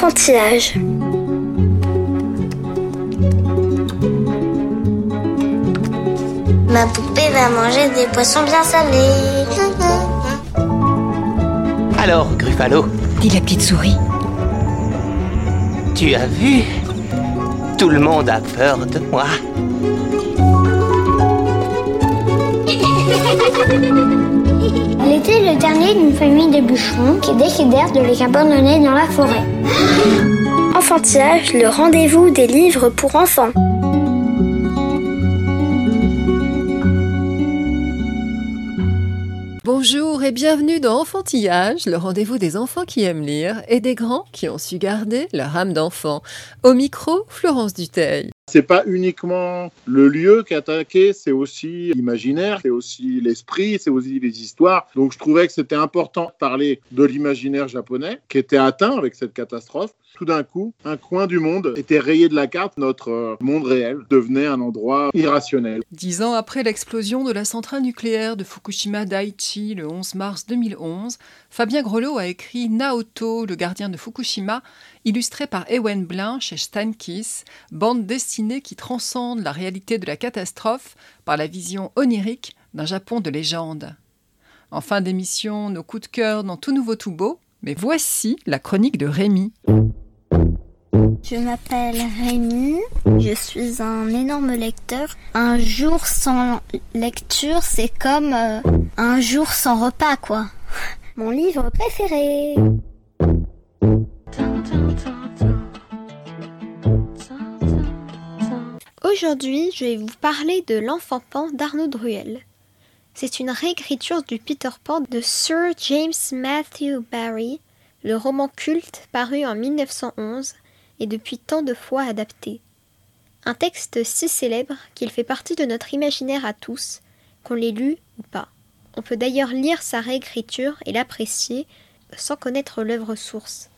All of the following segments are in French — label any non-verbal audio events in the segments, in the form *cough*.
Enfantillage. Ma poupée va manger des poissons bien salés. Alors, Gruffalo, dit la petite souris. tu as vu? Tout le monde a peur de moi. *laughs* Elle était le dernier d'une famille de bûcherons qui décidèrent de les abandonner dans la forêt. Enfantillage, le rendez-vous des livres pour enfants. Bonjour et bienvenue dans Enfantillage, le rendez-vous des enfants qui aiment lire et des grands qui ont su garder leur âme d'enfant. Au micro, Florence Duteil. C'est pas uniquement le lieu qui est attaqué, c'est aussi l'imaginaire, c'est aussi l'esprit, c'est aussi les histoires. Donc je trouvais que c'était important de parler de l'imaginaire japonais qui était atteint avec cette catastrophe. Tout d'un coup, un coin du monde était rayé de la carte, notre euh, monde réel devenait un endroit irrationnel. Dix ans après l'explosion de la centrale nucléaire de Fukushima Daiichi le 11 mars 2011, Fabien Grelot a écrit Naoto, le gardien de Fukushima, illustré par Ewen Blin chez Steinkiss, bande dessinée qui transcende la réalité de la catastrophe par la vision onirique d'un Japon de légende. En fin d'émission, nos coups de cœur dans Tout Nouveau Tout Beau, mais voici la chronique de Rémi. Je m'appelle Rémi, je suis un énorme lecteur. Un jour sans lecture, c'est comme euh, un jour sans repas, quoi. Mon livre préféré. Aujourd'hui, je vais vous parler de L'Enfant Pan d'Arnaud Druel. C'est une réécriture du Peter Pan de Sir James Matthew Barrie, le roman culte paru en 1911 et depuis tant de fois adapté. Un texte si célèbre qu'il fait partie de notre imaginaire à tous, qu'on l'ait lu ou pas. On peut d'ailleurs lire sa réécriture et l'apprécier sans connaître l'œuvre source.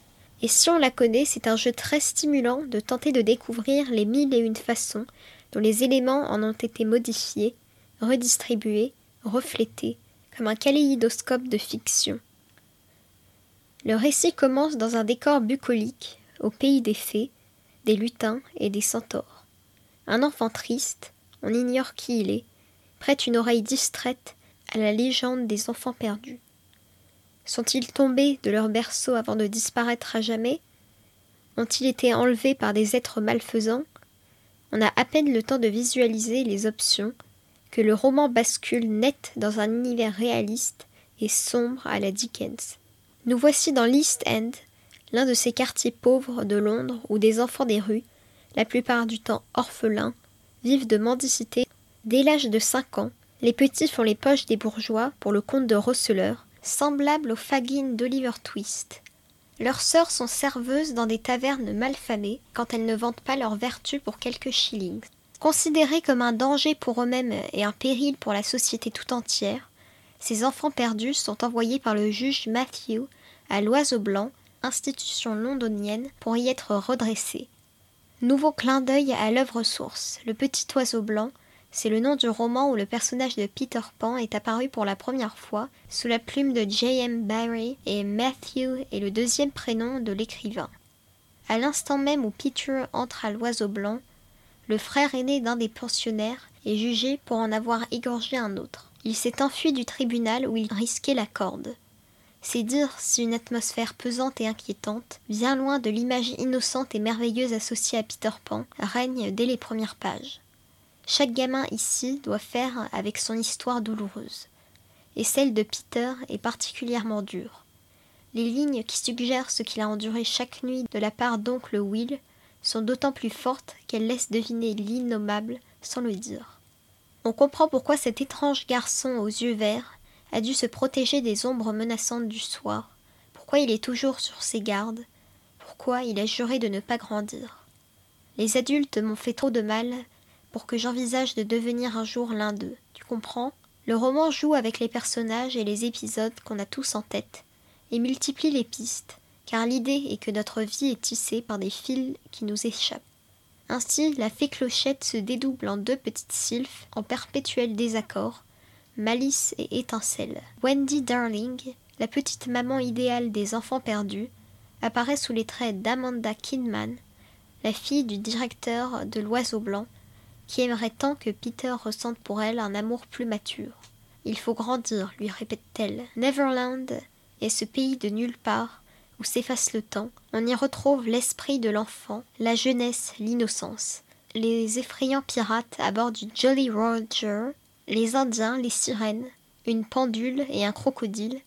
Et si on la connaît, c'est un jeu très stimulant de tenter de découvrir les mille et une façons dont les éléments en ont été modifiés, redistribués, reflétés, comme un kaléidoscope de fiction. Le récit commence dans un décor bucolique, au pays des fées, des lutins et des centaures. Un enfant triste, on ignore qui il est, prête une oreille distraite à la légende des enfants perdus. Sont-ils tombés de leur berceau avant de disparaître à jamais? Ont-ils été enlevés par des êtres malfaisants? On a à peine le temps de visualiser les options que le roman bascule net dans un univers réaliste et sombre à la Dickens. Nous voici dans l'East End, l'un de ces quartiers pauvres de Londres où des enfants des rues, la plupart du temps orphelins, vivent de mendicité. Dès l'âge de cinq ans, les petits font les poches des bourgeois pour le compte de receleurs, semblables aux fagines d'Oliver Twist. Leurs sœurs sont serveuses dans des tavernes malfamées quand elles ne vendent pas leur vertu pour quelques shillings. Considérés comme un danger pour eux-mêmes et un péril pour la société tout entière, ces enfants perdus sont envoyés par le juge Matthew à l'Oiseau Blanc, institution londonienne, pour y être redressés. Nouveau clin d'œil à l'œuvre source, Le Petit Oiseau Blanc, c'est le nom du roman où le personnage de Peter Pan est apparu pour la première fois sous la plume de J.M. Barrie et Matthew est le deuxième prénom de l'écrivain. À l'instant même où Peter entre à l'Oiseau Blanc, le frère aîné d'un des pensionnaires est jugé pour en avoir égorgé un autre. Il s'est enfui du tribunal où il risquait la corde. C'est dire si une atmosphère pesante et inquiétante, bien loin de l'image innocente et merveilleuse associée à Peter Pan, règne dès les premières pages. Chaque gamin ici doit faire avec son histoire douloureuse. Et celle de Peter est particulièrement dure. Les lignes qui suggèrent ce qu'il a enduré chaque nuit de la part d'oncle Will sont d'autant plus fortes qu'elles laissent deviner l'innommable sans le dire. On comprend pourquoi cet étrange garçon aux yeux verts a dû se protéger des ombres menaçantes du soir, pourquoi il est toujours sur ses gardes, pourquoi il a juré de ne pas grandir? Les adultes m'ont fait trop de mal pour que j'envisage de devenir un jour l'un d'eux. Tu comprends? Le roman joue avec les personnages et les épisodes qu'on a tous en tête, et multiplie les pistes, car l'idée est que notre vie est tissée par des fils qui nous échappent. Ainsi, la fée clochette se dédouble en deux petites sylphes en perpétuel désaccord, malice et étincelle. Wendy Darling, la petite maman idéale des enfants perdus, apparaît sous les traits d'Amanda Kidman, la fille du directeur de l'Oiseau Blanc, qui aimerait tant que Peter ressente pour elle un amour plus mature. Il faut grandir, lui répète-t-elle. Neverland est ce pays de nulle part où s'efface le temps. On y retrouve l'esprit de l'enfant, la jeunesse, l'innocence. Les effrayants pirates à bord du Jolly Roger, les Indiens, les sirènes, une pendule et un crocodile,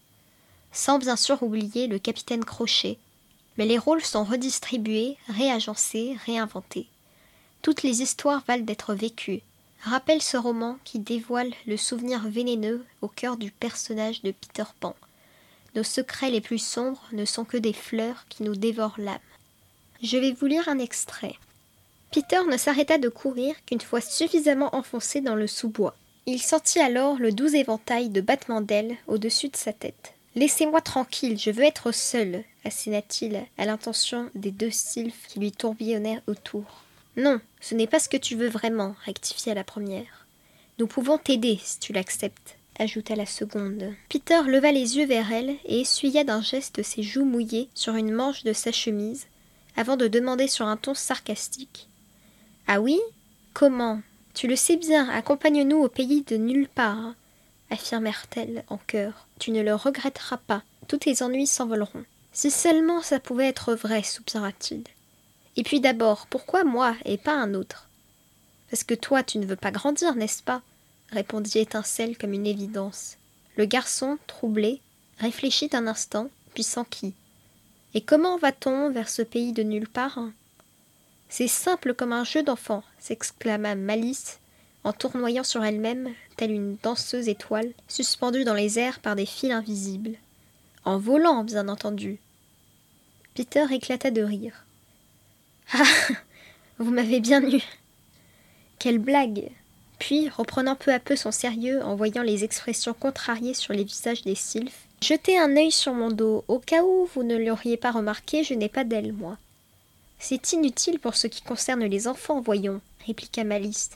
sans bien sûr oublier le capitaine Crochet. Mais les rôles sont redistribués, réagencés, réinventés. Toutes les histoires valent d'être vécues. Rappelle ce roman qui dévoile le souvenir vénéneux au cœur du personnage de Peter Pan. Nos secrets les plus sombres ne sont que des fleurs qui nous dévorent l'âme. Je vais vous lire un extrait. Peter ne s'arrêta de courir qu'une fois suffisamment enfoncé dans le sous-bois. Il sentit alors le doux éventail de battements d'ailes au-dessus de sa tête. Laissez-moi tranquille, je veux être seul, asséna-t-il à l'intention des deux sylphes qui lui tourbillonnaient autour. Non, ce n'est pas ce que tu veux vraiment, rectifia la première. Nous pouvons t'aider si tu l'acceptes, ajouta la seconde. Peter leva les yeux vers elle et essuya d'un geste ses joues mouillées sur une manche de sa chemise, avant de demander sur un ton sarcastique. Ah oui? Comment? Tu le sais bien, accompagne-nous au pays de nulle part, affirmèrent-elles en chœur. Tu ne le regretteras pas, tous tes ennuis s'envoleront. Si seulement ça pouvait être vrai, soupira-t-il. Et puis d'abord, pourquoi moi et pas un autre? Parce que toi, tu ne veux pas grandir, n'est-ce pas? répondit Étincelle comme une évidence. Le garçon, troublé, réfléchit un instant, puis s'enquit. Et comment va-t-on vers ce pays de nulle part C'est simple comme un jeu d'enfant, s'exclama Malice, en tournoyant sur elle-même, telle une danseuse étoile, suspendue dans les airs par des fils invisibles. En volant, bien entendu. Peter éclata de rire. Ah Vous m'avez bien eu Quelle blague Puis, reprenant peu à peu son sérieux en voyant les expressions contrariées sur les visages des sylphes, jetez un œil sur mon dos. Au cas où vous ne l'auriez pas remarqué, je n'ai pas d'ailes, moi. C'est inutile pour ce qui concerne les enfants, voyons, répliqua Malice.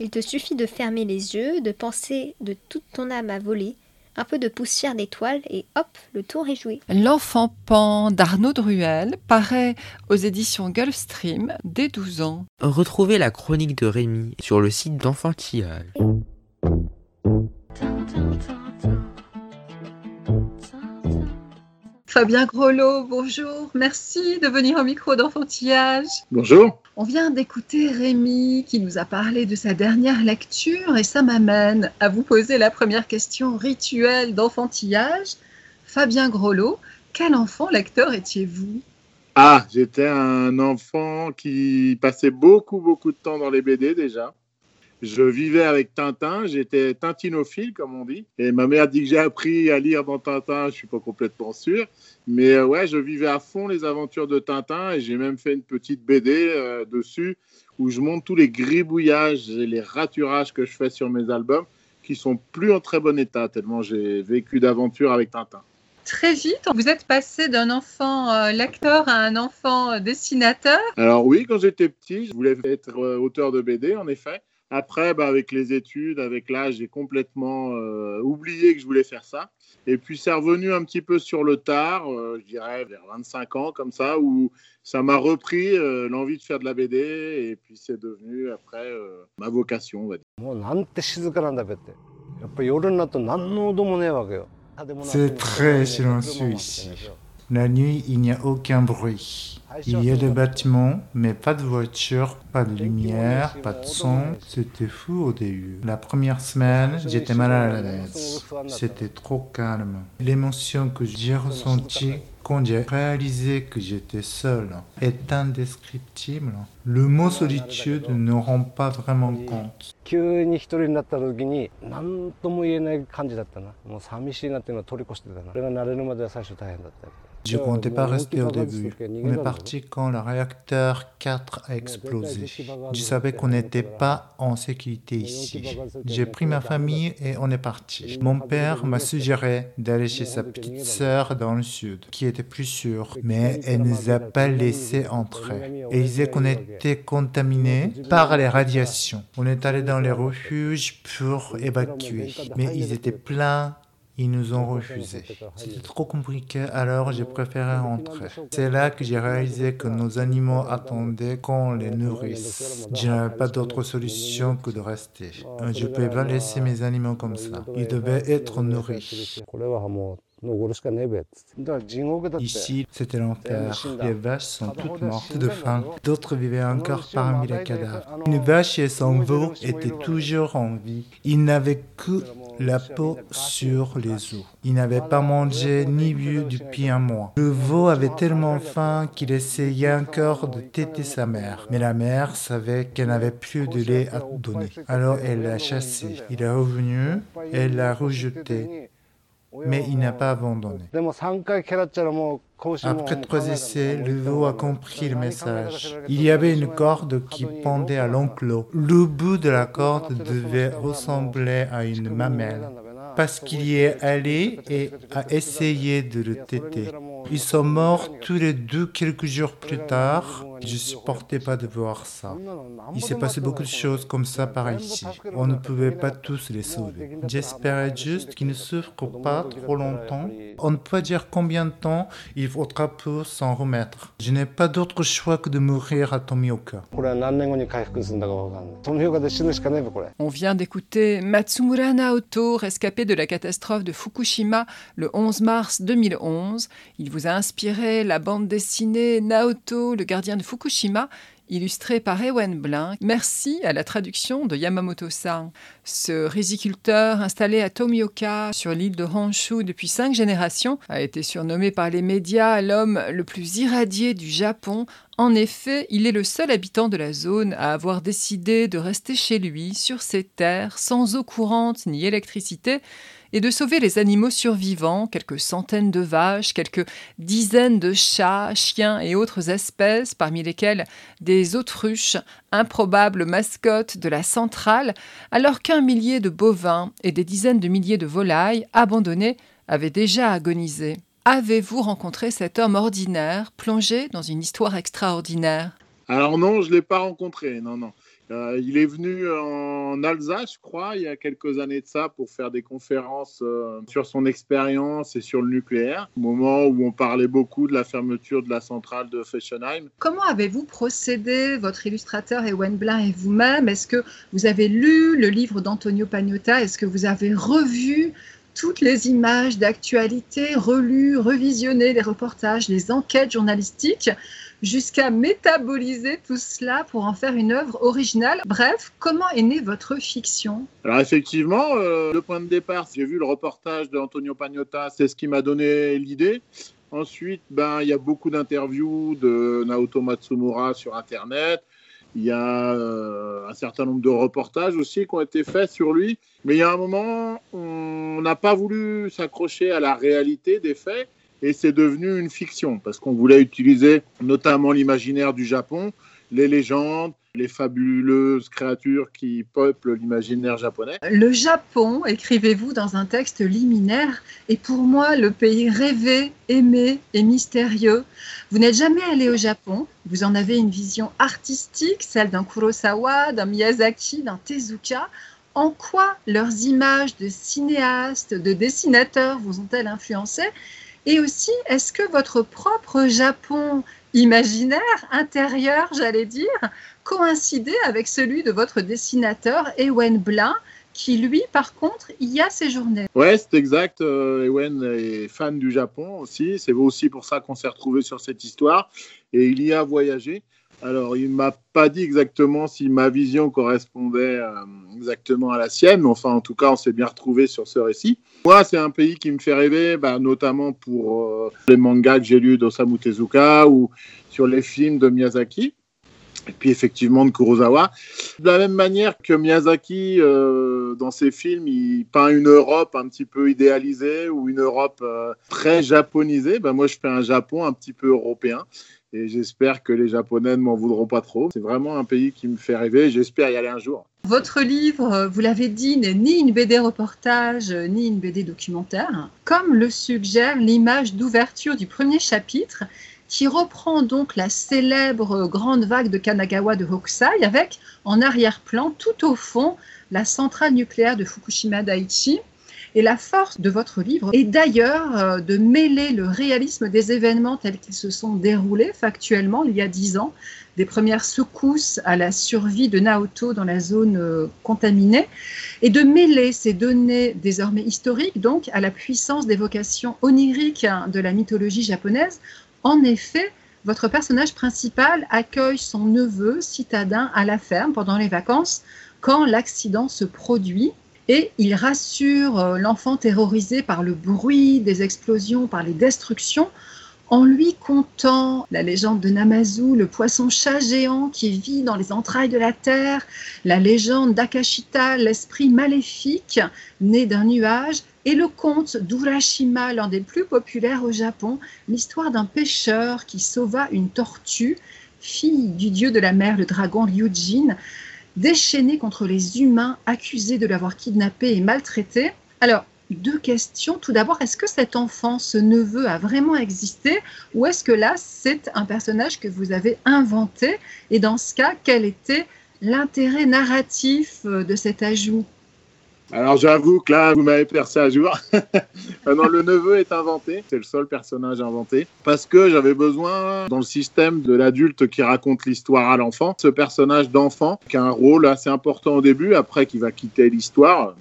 Il te suffit de fermer les yeux, de penser de toute ton âme à voler, un peu de poussière d'étoiles et hop, le tour est joué. L'enfant pan d'Arnaud Druel paraît aux éditions Gulfstream dès 12 ans. Retrouvez la chronique de Rémi sur le site d'Enfantillage. Fabien Grolot, bonjour. Merci de venir au micro d'enfantillage. Bonjour. On vient d'écouter Rémi qui nous a parlé de sa dernière lecture et ça m'amène à vous poser la première question rituelle d'enfantillage. Fabien Grolot, quel enfant lecteur étiez-vous? Ah, j'étais un enfant qui passait beaucoup, beaucoup de temps dans les BD déjà. Je vivais avec Tintin, j'étais tintinophile, comme on dit. Et ma mère dit que j'ai appris à lire dans Tintin, je suis pas complètement sûr. Mais euh, ouais, je vivais à fond les aventures de Tintin et j'ai même fait une petite BD euh, dessus où je montre tous les gribouillages et les raturages que je fais sur mes albums qui sont plus en très bon état, tellement j'ai vécu d'aventures avec Tintin. Très vite, vous êtes passé d'un enfant euh, lecteur à un enfant euh, dessinateur. Alors oui, quand j'étais petit, je voulais être euh, auteur de BD, en effet. Après, bah, avec les études, avec l'âge, j'ai complètement euh, oublié que je voulais faire ça. Et puis, c'est revenu un petit peu sur le tard, euh, je dirais vers 25 ans, comme ça, où ça m'a repris euh, l'envie de faire de la BD. Et puis, c'est devenu après ma vocation, on va dire. C'est très silencieux ici. La nuit, il n'y a aucun bruit. Il y a des bâtiments, mais pas de voiture, pas de lumière, pas de son. C'était fou au début. La première semaine, ah, j'étais mal à l'aise. C'était trop calme. L'émotion que j'ai ressentie quand j'ai réalisé que j'étais seul est indescriptible. Le mot ah, solitude ne rend pas vraiment compte. Je comptais pas rester au début. On est quand le réacteur 4 a explosé. Je savais qu'on n'était pas en sécurité ici. J'ai pris ma famille et on est parti. Mon père m'a suggéré d'aller chez sa petite sœur dans le sud, qui était plus sûre, mais elle ne nous a pas laissé entrer. Et il disait qu'on était contaminés par les radiations. On est allé dans les refuges pour évacuer, mais ils étaient pleins Ils nous ont refusé. C'était trop compliqué, alors j'ai préféré rentrer. C'est là que j'ai réalisé que nos animaux attendaient qu'on les nourrisse. Je n'avais pas d'autre solution que de rester. Je ne pouvais pas laisser mes animaux comme ça. Ils devaient être nourris. Ici, c'était l'enfer. Les vaches sont toutes mortes de faim. D'autres vivaient encore parmi les cadavres. Une vache et son veau étaient toujours en vie. Ils n'avaient que la peau sur les os. Ils n'avaient pas mangé ni bu depuis un mois. Le veau avait tellement faim qu'il essayait encore de téter sa mère. Mais la mère savait qu'elle n'avait plus de lait à donner. Alors elle l'a chassé. Il est revenu, elle l'a rejeté mais il n'a pas abandonné. Après trois essais, le veau a compris le message. Il y avait une corde qui pendait à l'enclos. Le bout de la corde devait ressembler à une mamelle parce qu'il y est allé et a essayé de le téter. Ils sont morts tous les deux quelques jours plus tard. Je ne supportais pas de voir ça. Il s'est passé beaucoup de choses comme ça par ici. On ne pouvait pas tous les sauver. J'espérais juste qu'ils ne souffrent pas trop longtemps. On ne peut pas dire combien de temps il faudra pour s'en remettre. Je n'ai pas d'autre choix que de mourir à Tomioka. On vient d'écouter Matsumura Naoto, rescapé de la catastrophe de Fukushima le 11 mars 2011. Il vous a inspiré la bande dessinée Naoto, le gardien de Fukushima, illustrée par Ewen Blin. Merci à la traduction de Yamamoto-san. Ce riziculteur installé à Tomioka, sur l'île de Honshu depuis cinq générations, a été surnommé par les médias l'homme le plus irradié du Japon. En effet, il est le seul habitant de la zone à avoir décidé de rester chez lui, sur ses terres, sans eau courante ni électricité, et de sauver les animaux survivants, quelques centaines de vaches, quelques dizaines de chats, chiens et autres espèces, parmi lesquelles des autruches, improbables mascottes de la centrale, alors qu'un millier de bovins et des dizaines de milliers de volailles abandonnés avaient déjà agonisé. Avez-vous rencontré cet homme ordinaire, plongé dans une histoire extraordinaire? Alors non, je ne l'ai pas rencontré, non, non. Euh, il est venu en Alsace, je crois, il y a quelques années de ça, pour faire des conférences euh, sur son expérience et sur le nucléaire, au moment où on parlait beaucoup de la fermeture de la centrale de Fessenheim. Comment avez-vous procédé, votre illustrateur Ewen Blin et vous-même? Est-ce que vous avez lu le livre d'Antonio Pagnotta? Est-ce que vous avez revu toutes les images d'actualité, relu, revisionné les reportages, les enquêtes journalistiques jusqu'à métaboliser tout cela pour en faire une œuvre originale. Bref, comment est née votre fiction? Alors effectivement, euh, le point de départ, j'ai vu le reportage d'Antonio Pagnotta, c'est ce qui m'a donné l'idée. Ensuite, ben, il y a beaucoup d'interviews de Naoto Matsumura sur Internet. Il y a euh, un certain nombre de reportages aussi qui ont été faits sur lui. Mais il y a un moment, on n'a pas voulu s'accrocher à la réalité des faits et c'est devenu une fiction parce qu'on voulait utiliser notamment l'imaginaire du Japon, les légendes, les fabuleuses créatures qui peuplent l'imaginaire japonais. Le Japon, écrivez-vous dans un texte liminaire, est pour moi le pays rêvé, aimé et mystérieux. Vous n'êtes jamais allé au Japon, vous en avez une vision artistique, celle d'un Kurosawa, d'un Miyazaki, d'un Tezuka. En quoi leurs images de cinéastes, de dessinateurs vous ont-elles influencé? Et aussi, est-ce que votre propre Japon imaginaire, intérieur, j'allais dire, coïncidait avec celui de votre dessinateur Ewen Blin, qui lui, par contre, y a séjourné. Ouais, c'est exact. Euh, Ewen est fan du Japon aussi. C'est aussi pour ça qu'on s'est retrouvé sur cette histoire. Et il y a voyagé. Alors, il m'a pas dit exactement si ma vision correspondait euh, exactement à la sienne, mais enfin, en tout cas, on s'est bien retrouvé sur ce récit. Moi, c'est un pays qui me fait rêver, bah, notamment pour euh, les mangas que j'ai lus d'Osamu Tezuka ou sur les films de Miyazaki. Et puis effectivement de Kurosawa. De la même manière que Miyazaki, euh, dans ses films, il peint une Europe un petit peu idéalisée ou une Europe très japonisée. Bah, moi, je fais un Japon un petit peu européen et j'espère que les Japonais ne m'en voudront pas trop. C'est vraiment un pays qui me fait rêver j'espère y aller un jour. Votre livre, vous l'avez dit, n'est ni une BD reportage, ni une BD documentaire, comme le suggère l'image d'ouverture du premier chapitre, qui reprend donc la célèbre grande vague de Kanagawa de Hokusai, avec en arrière-plan, tout au fond, la centrale nucléaire de Fukushima Daiichi, Et la force de votre livre est d'ailleurs euh, de mêler le réalisme des événements tels qu'ils se sont déroulés factuellement il y a dix ans, des premières secousses à la survie de Naoto dans la zone euh, contaminée, et de mêler ces données désormais historiques donc à la puissance d'évocation onirique de la mythologie japonaise. En effet, votre personnage principal accueille son neveu citadin à la ferme pendant les vacances quand l'accident se produit et il rassure euh, l'enfant terrorisé par le bruit des explosions, par les destructions, en lui contant la légende de Namazu, le poisson-chat géant qui vit dans les entrailles de la terre, la légende d'Akashita, l'esprit maléfique né d'un nuage, et le conte d'Urashima, l'un des plus populaires au Japon, l'histoire d'un pêcheur qui sauva une tortue, fille du dieu de la mer, le dragon Ryujin, déchaîné contre les humains accusés de l'avoir kidnappé et maltraité. Alors, deux questions. Tout d'abord, est-ce que cet enfant, ce neveu, a vraiment existé ou est-ce que là, c'est un personnage que vous avez inventé? Et dans ce cas, quel était l'intérêt narratif euh, de cet ajout? Alors j'avoue que là, vous m'avez percé à jour. *laughs* non, le neveu est inventé, c'est le seul personnage inventé, parce que j'avais besoin, dans le système de l'adulte qui raconte l'histoire à l'enfant, ce personnage d'enfant qui a un rôle assez important au début, après qui va quitter l'histoire,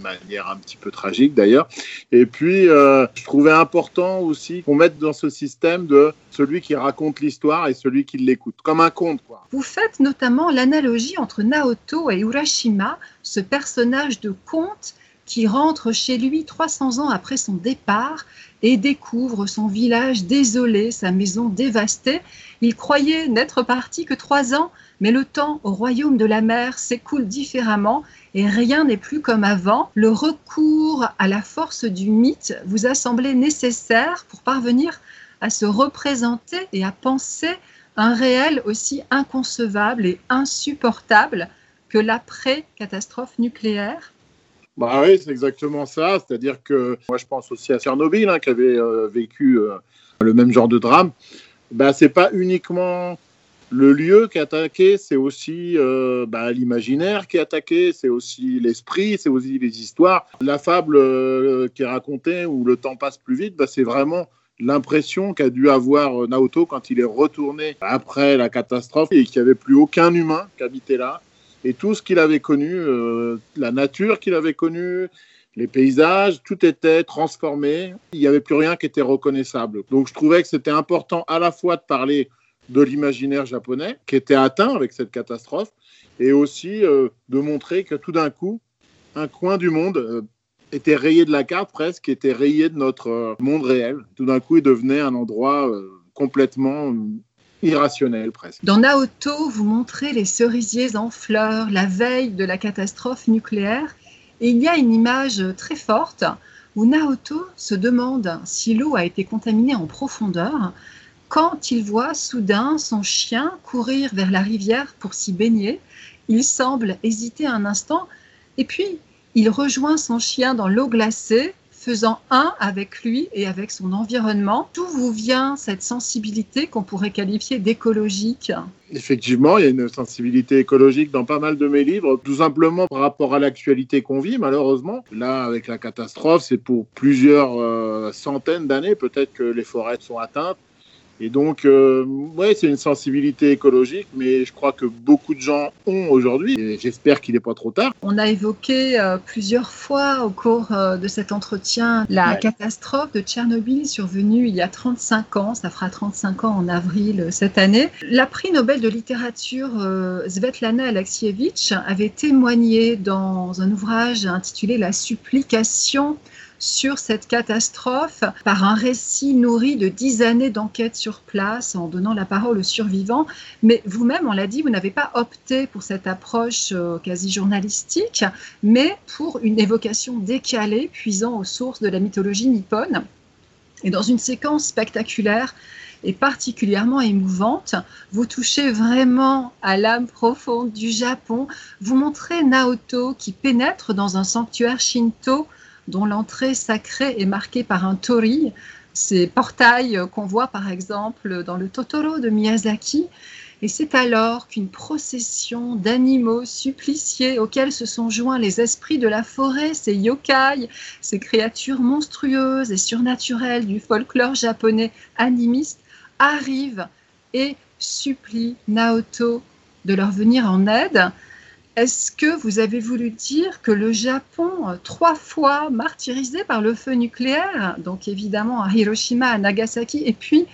manière un petit peu tragique d'ailleurs. Et puis, euh, je trouvais important aussi qu'on mette dans ce système de celui qui raconte l'histoire et celui qui l'écoute, comme un conte. Quoi. Vous faites notamment l'analogie entre Naoto et Urashima, ce personnage de conte qui rentre chez lui 300 ans après son départ et découvre son village désolé, sa maison dévastée. Il croyait n'être parti que trois ans, mais le temps au royaume de la mer s'écoule différemment et rien n'est plus comme avant. Le recours à la force du mythe vous a semblé nécessaire pour parvenir à se représenter et à penser un réel aussi inconcevable et insupportable que l'après-catastrophe nucléaire bah oui, c'est exactement ça. C'est-à-dire que moi, je pense aussi à Tchernobyl, hein, qui avait euh, vécu euh, le même genre de drame. Bah, c'est pas uniquement le lieu qui est attaqué, c'est aussi euh, bah, l'imaginaire qui est attaqué, c'est aussi l'esprit, c'est aussi les histoires. La fable qui est racontée où le temps passe plus vite, bah, c'est vraiment l'impression qu'a dû avoir Naoto quand il est retourné après la catastrophe et qu'il n'y avait plus aucun humain qui habitait là et tout ce qu'il avait connu, euh, la nature qu'il avait connue, les paysages, tout était transformé. Il n'y avait plus rien qui était reconnaissable. Donc je trouvais que c'était important à la fois de parler de l'imaginaire japonais qui était atteint avec cette catastrophe et aussi euh, de montrer que tout d'un coup, un coin du monde euh, était rayé de la carte presque, était rayé de notre monde réel. Tout d'un coup, il devenait un endroit complètement irrationnel presque. Dans Naoto, vous montrez les cerisiers en fleurs la veille de la catastrophe nucléaire et il y a une image très forte où Naoto se demande si l'eau a été contaminée en profondeur quand il voit soudain son chien courir vers la rivière pour s'y baigner. Il semble hésiter un instant et puis il rejoint son chien dans l'eau glacée faisant un avec lui et avec son environnement. D'où vous vient cette sensibilité qu'on pourrait qualifier d'écologique Effectivement, il y a une sensibilité écologique dans pas mal de mes livres, tout simplement par rapport à l'actualité qu'on vit, malheureusement. Là, avec la catastrophe, c'est pour plusieurs euh, centaines d'années peut-être que les forêts sont atteintes. Et donc, euh, ouais, c'est une sensibilité écologique, mais je crois que beaucoup de gens ont aujourd'hui. Et j'espère qu'il n'est pas trop tard. On a évoqué euh, plusieurs fois au cours euh, de cet entretien la catastrophe de Tchernobyl survenue il y a 35 ans. Ça fera 35 ans en avril cette année. La prix Nobel de littérature Svetlana Alexievitch avait témoigné dans un ouvrage intitulé La supplication sur cette catastrophe par un récit nourri de dix années d'enquête sur place en donnant la parole aux survivants. Mais vous-même, on l'a dit, vous n'avez pas opté pour cette approche euh, quasi journalistique, mais pour une évocation décalée puisant aux sources de la mythologie nippone. Et dans une séquence spectaculaire, et particulièrement émouvante. Vous touchez vraiment à l'âme profonde du Japon. Vous montrez Naoto qui pénètre dans un sanctuaire shinto dont l'entrée sacrée est marquée par un tori, ces portails qu'on voit par exemple dans le Totoro de Miyazaki. Et c'est alors qu'une procession d'animaux suppliciés auxquels se sont joints les esprits de la forêt, ces yokai, ces créatures monstrueuses et surnaturelles du folklore japonais animiste, arrivent et supplient Naoto de leur venir en aide. Est-ce que vous avez voulu dire que le Japon, euh, trois fois martyrisé par le feu nucléaire, donc évidemment à Hiroshima, à Nagasaki, et puis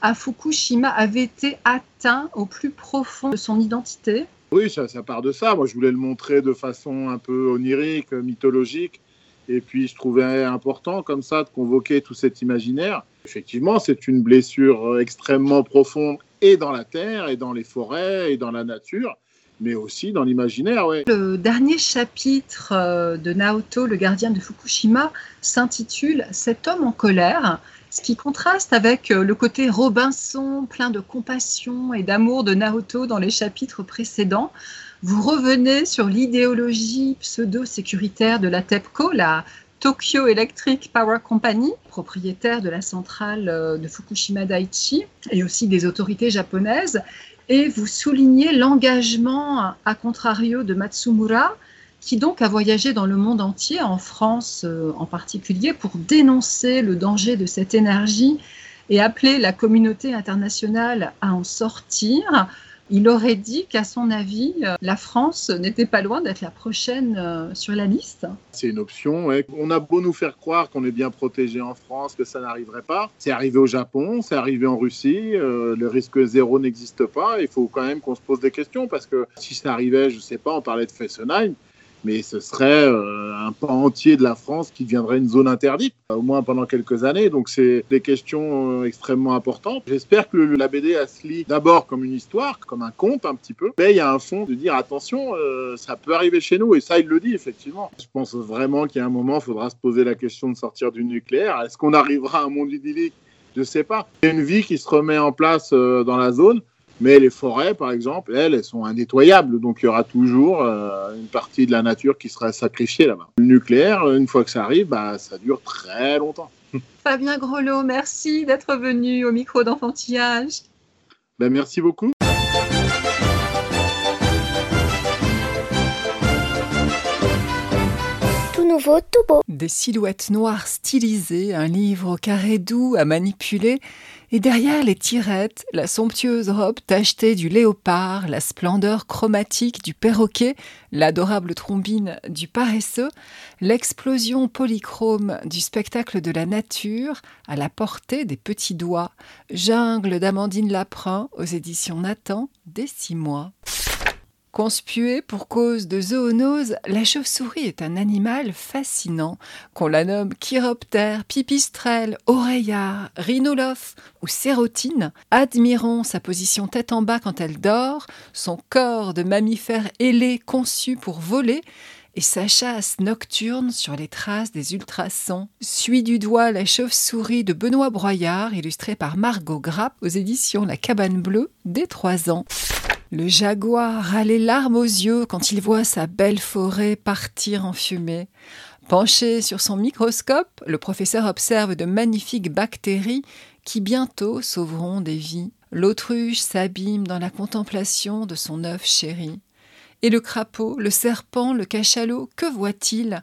à Fukushima, avait été atteint au plus profond de son identité? Oui, ça, ça part de ça. Moi, je voulais le montrer de façon un peu onirique, mythologique. Et puis, je trouvais important, comme ça, de convoquer tout cet imaginaire. Effectivement, c'est une blessure extrêmement profonde et dans la terre, et dans les forêts, et dans la nature mais aussi dans l'imaginaire. Le dernier chapitre euh, de Naoto, le gardien de Fukushima, s'intitule Cet homme en colère, ce qui contraste avec euh, le côté Robinson, plein de compassion et d'amour de Naoto dans les chapitres précédents. Vous revenez sur l'idéologie pseudo-sécuritaire de la TEPCO, la Tokyo Electric Power Company, propriétaire de la centrale euh, de Fukushima Daiichi, et aussi des autorités japonaises, et vous soulignez l'engagement, à contrario, de Matsumura, qui donc a voyagé dans le monde entier, en France euh, en particulier, pour dénoncer le danger de cette énergie et appeler la communauté internationale à en sortir il aurait dit qu'à son avis, euh, la France n'était pas loin d'être la prochaine euh, sur la liste. C'est une option. On a beau nous faire croire qu'on est bien protégé en France, que ça n'arriverait pas. C'est arrivé au Japon, c'est arrivé en Russie. Euh, le risque zéro n'existe pas. Il faut quand même qu'on se pose des questions parce que si ça arrivait, je ne sais pas, on parlait de Fessenheim mais ce serait euh, un pan entier de la France qui deviendrait une zone interdite, au moins pendant quelques années. Donc c'est des questions euh, extrêmement importantes. J'espère que la BD se lit d'abord comme une histoire, comme un conte un petit peu, mais il y a un fond de dire attention, euh, ça peut arriver chez nous, et ça il le dit effectivement. Je pense vraiment qu'il y a un moment, il faudra se poser la question de sortir du nucléaire. Est-ce qu'on arrivera à un monde idyllique? Je ne sais pas. Il y a une vie qui se remet en place dans la zone. Mais les forêts, par exemple, elles, elles sont indétoyables. Donc il y aura toujours euh, une partie de la nature qui sera sacrifiée là-bas. Le nucléaire, une fois que ça arrive, bah, ça dure très longtemps. *laughs* Fabien Grelot, merci d'être venu au micro d'enfantillage. Ben, merci beaucoup. Des silhouettes noires stylisées, un livre au carré doux à manipuler et derrière les tirettes, la somptueuse robe tachetée du léopard, la splendeur chromatique du perroquet, l'adorable trombine du paresseux, l'explosion polychrome du spectacle de la nature à la portée des petits doigts, jungle d'Amandine Laprin aux éditions Nathan dès six mois. Conspuée pour cause de zoonose, la chauve-souris est un animal fascinant, qu'on la nomme chiroptère, pipistrelle, oreillard, rhinolophe ou sérotine. Admirons sa position tête en bas quand elle dort, son corps de mammifère ailé conçu pour voler, et sa chasse nocturne sur les traces des ultrasons. Suit du doigt la chauve-souris de Benoît Broyard, illustrée par Margot Grapp aux éditions La Cabane Bleue, dès trois ans. Le jaguar a les larmes aux yeux quand il voit sa belle forêt partir en fumée. Penché sur son microscope, le professeur observe de magnifiques bactéries qui bientôt sauveront des vies. L'autruche s'abîme dans la contemplation de son œuf chéri. Et le crapaud, le serpent, le cachalot, que voit-il?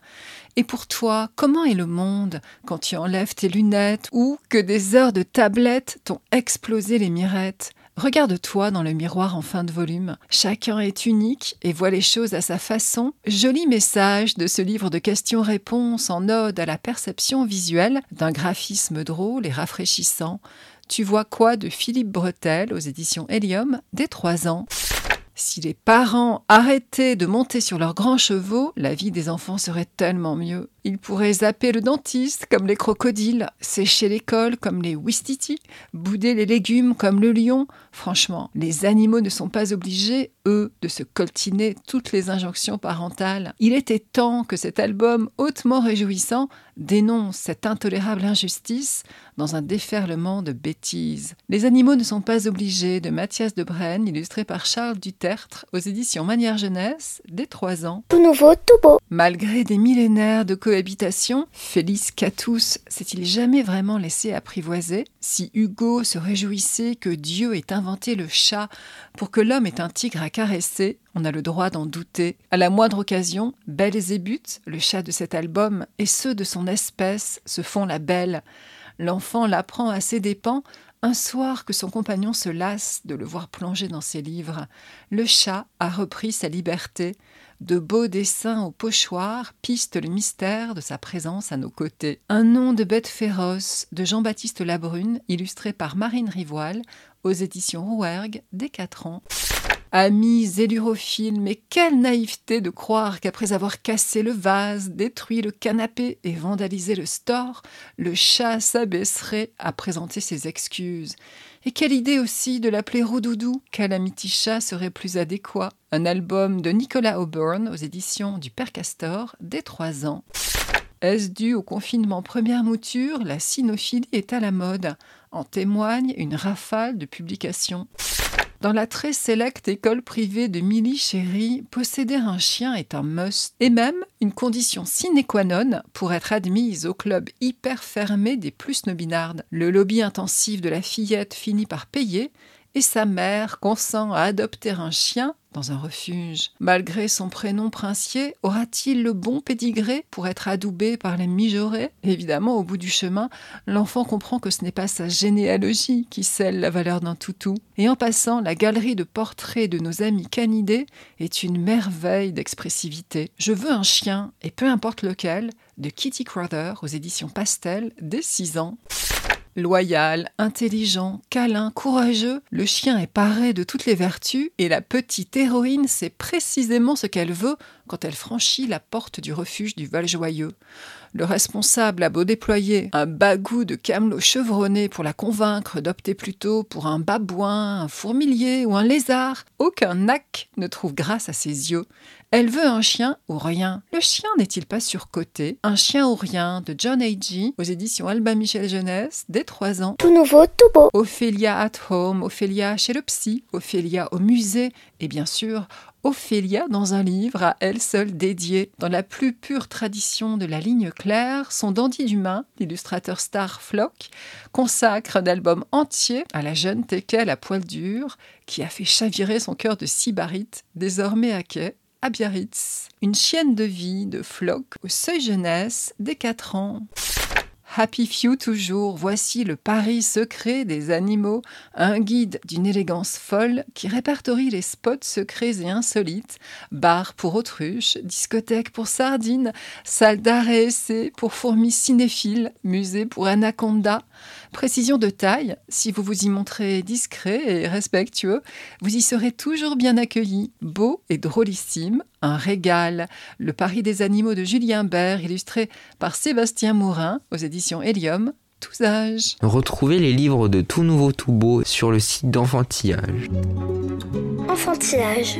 Et pour toi, comment est le monde quand tu enlèves tes lunettes ou que des heures de tablette t'ont explosé les mirettes? Regarde-toi dans le miroir en fin de volume. Chacun est unique et voit les choses à sa façon. Joli message de ce livre de questions-réponses en ode à la perception visuelle, d'un graphisme drôle et rafraîchissant. Tu vois quoi de Philippe Bretel aux éditions Helium dès trois ans? Si les parents arrêtaient de monter sur leurs grands chevaux, la vie des enfants serait tellement mieux. Ils pourraient zapper le dentiste comme les crocodiles, sécher l'école comme les wistiti, bouder les légumes comme le lion. Franchement, les animaux ne sont pas obligés, eux, de se coltiner toutes les injonctions parentales. Il était temps que cet album hautement réjouissant dénonce cette intolérable injustice dans un déferlement de bêtises. Les animaux ne sont pas obligés de Mathias de Brenne, illustré par Charles Dutertre aux éditions Manière Jeunesse dès trois ans. Tout nouveau, tout beau. Malgré des millénaires de cohabitation, Félix Catus s'est-il jamais vraiment laissé apprivoiser? Si Hugo se réjouissait que Dieu ait inventé le chat pour que l'homme ait un tigre à caresser, on a le droit d'en douter. À la moindre occasion, Belzébuth, le chat de cet album, et ceux de son espèce se font la belle. L'enfant l'apprend à ses dépens un soir que son compagnon se lasse de le voir plonger dans ses livres. Le chat a repris sa liberté. De beaux dessins au pochoir pistent le mystère de sa présence à nos côtés. Un nom de bête féroce de Jean-Baptiste Labrune, illustré par Marine Rivoile, aux éditions Rouergue, dès 4 ans. Amis élurophiles, mais quelle naïveté de croire qu'après avoir cassé le vase, détruit le canapé et vandalisé le store, le chat s'abaisserait à présenter ses excuses. Et quelle idée aussi de l'appeler Roudoudou Calamity Chat serait plus adéquat. Un album de Nicolas Auburn aux éditions du Père Castor, dès trois ans. Est-ce dû au confinement première mouture? La cynophilie est à la mode. En témoigne une rafale de publications. Dans la très sélecte école privée de Milly Chéry, posséder un chien est un must, et même une condition sine qua non pour être admise au club hyper fermé des plus nobinardes. Le lobby intensif de la fillette finit par payer, et sa mère consent à adopter un chien dans un refuge. Malgré son prénom princier, aura-t-il le bon pédigré pour être adoubé par les mijaurés? Évidemment, au bout du chemin, l'enfant comprend que ce n'est pas sa généalogie qui scelle la valeur d'un toutou. Et en passant, la galerie de portraits de nos amis canidés est une merveille d'expressivité. Je veux un chien, et peu importe lequel, de Kitty Crowther aux éditions Pastel dès 6 ans. Loyal, intelligent, câlin, courageux, le chien est paré de toutes les vertus et la petite héroïne sait précisément ce qu'elle veut quand elle franchit la porte du refuge du Val-Joyeux. Le responsable a beau déployer un bagou de camelot chevronné pour la convaincre d'opter plutôt pour un babouin, un fourmilier ou un lézard, aucun nac ne trouve grâce à ses yeux. Elle veut un chien ou rien. Le chien n'est-il pas surcoté? Un chien ou rien de John A.G. aux éditions Alba Michel Jeunesse dès 3 ans. Tout nouveau, tout beau. Ophélia at home, Ophélia chez le psy, Ophélia au musée et bien sûr Ophélia dans un livre à elle seule dédié. Dans la plus pure tradition de la ligne claire, son dandy d'humain, l'illustrateur Star Flock, consacre un album entier à la jeune Tekel à poil dur qui a fait chavirer son cœur de sybarite, désormais à quai, à Biarritz. Une chienne de vie de Flock au seuil jeunesse des 4 ans. Happy Few toujours, voici le pari secret des animaux, un guide d'une élégance folle qui répertorie les spots secrets et insolites, bar pour autruche, discothèque pour sardines, salle d'arrêt essai pour fourmis cinéphiles, musée pour anaconda. Précision de taille, si vous vous y montrez discret et respectueux, vous y serez toujours bien accueilli, beau et drôlissime, un régal, le Paris des animaux de Julien Bert, illustré par Sébastien Mourin aux éditions Helium, tous âges. Retrouvez les livres de Tout Nouveau Tout Beau sur le site d'Enfantillage. Enfantillage.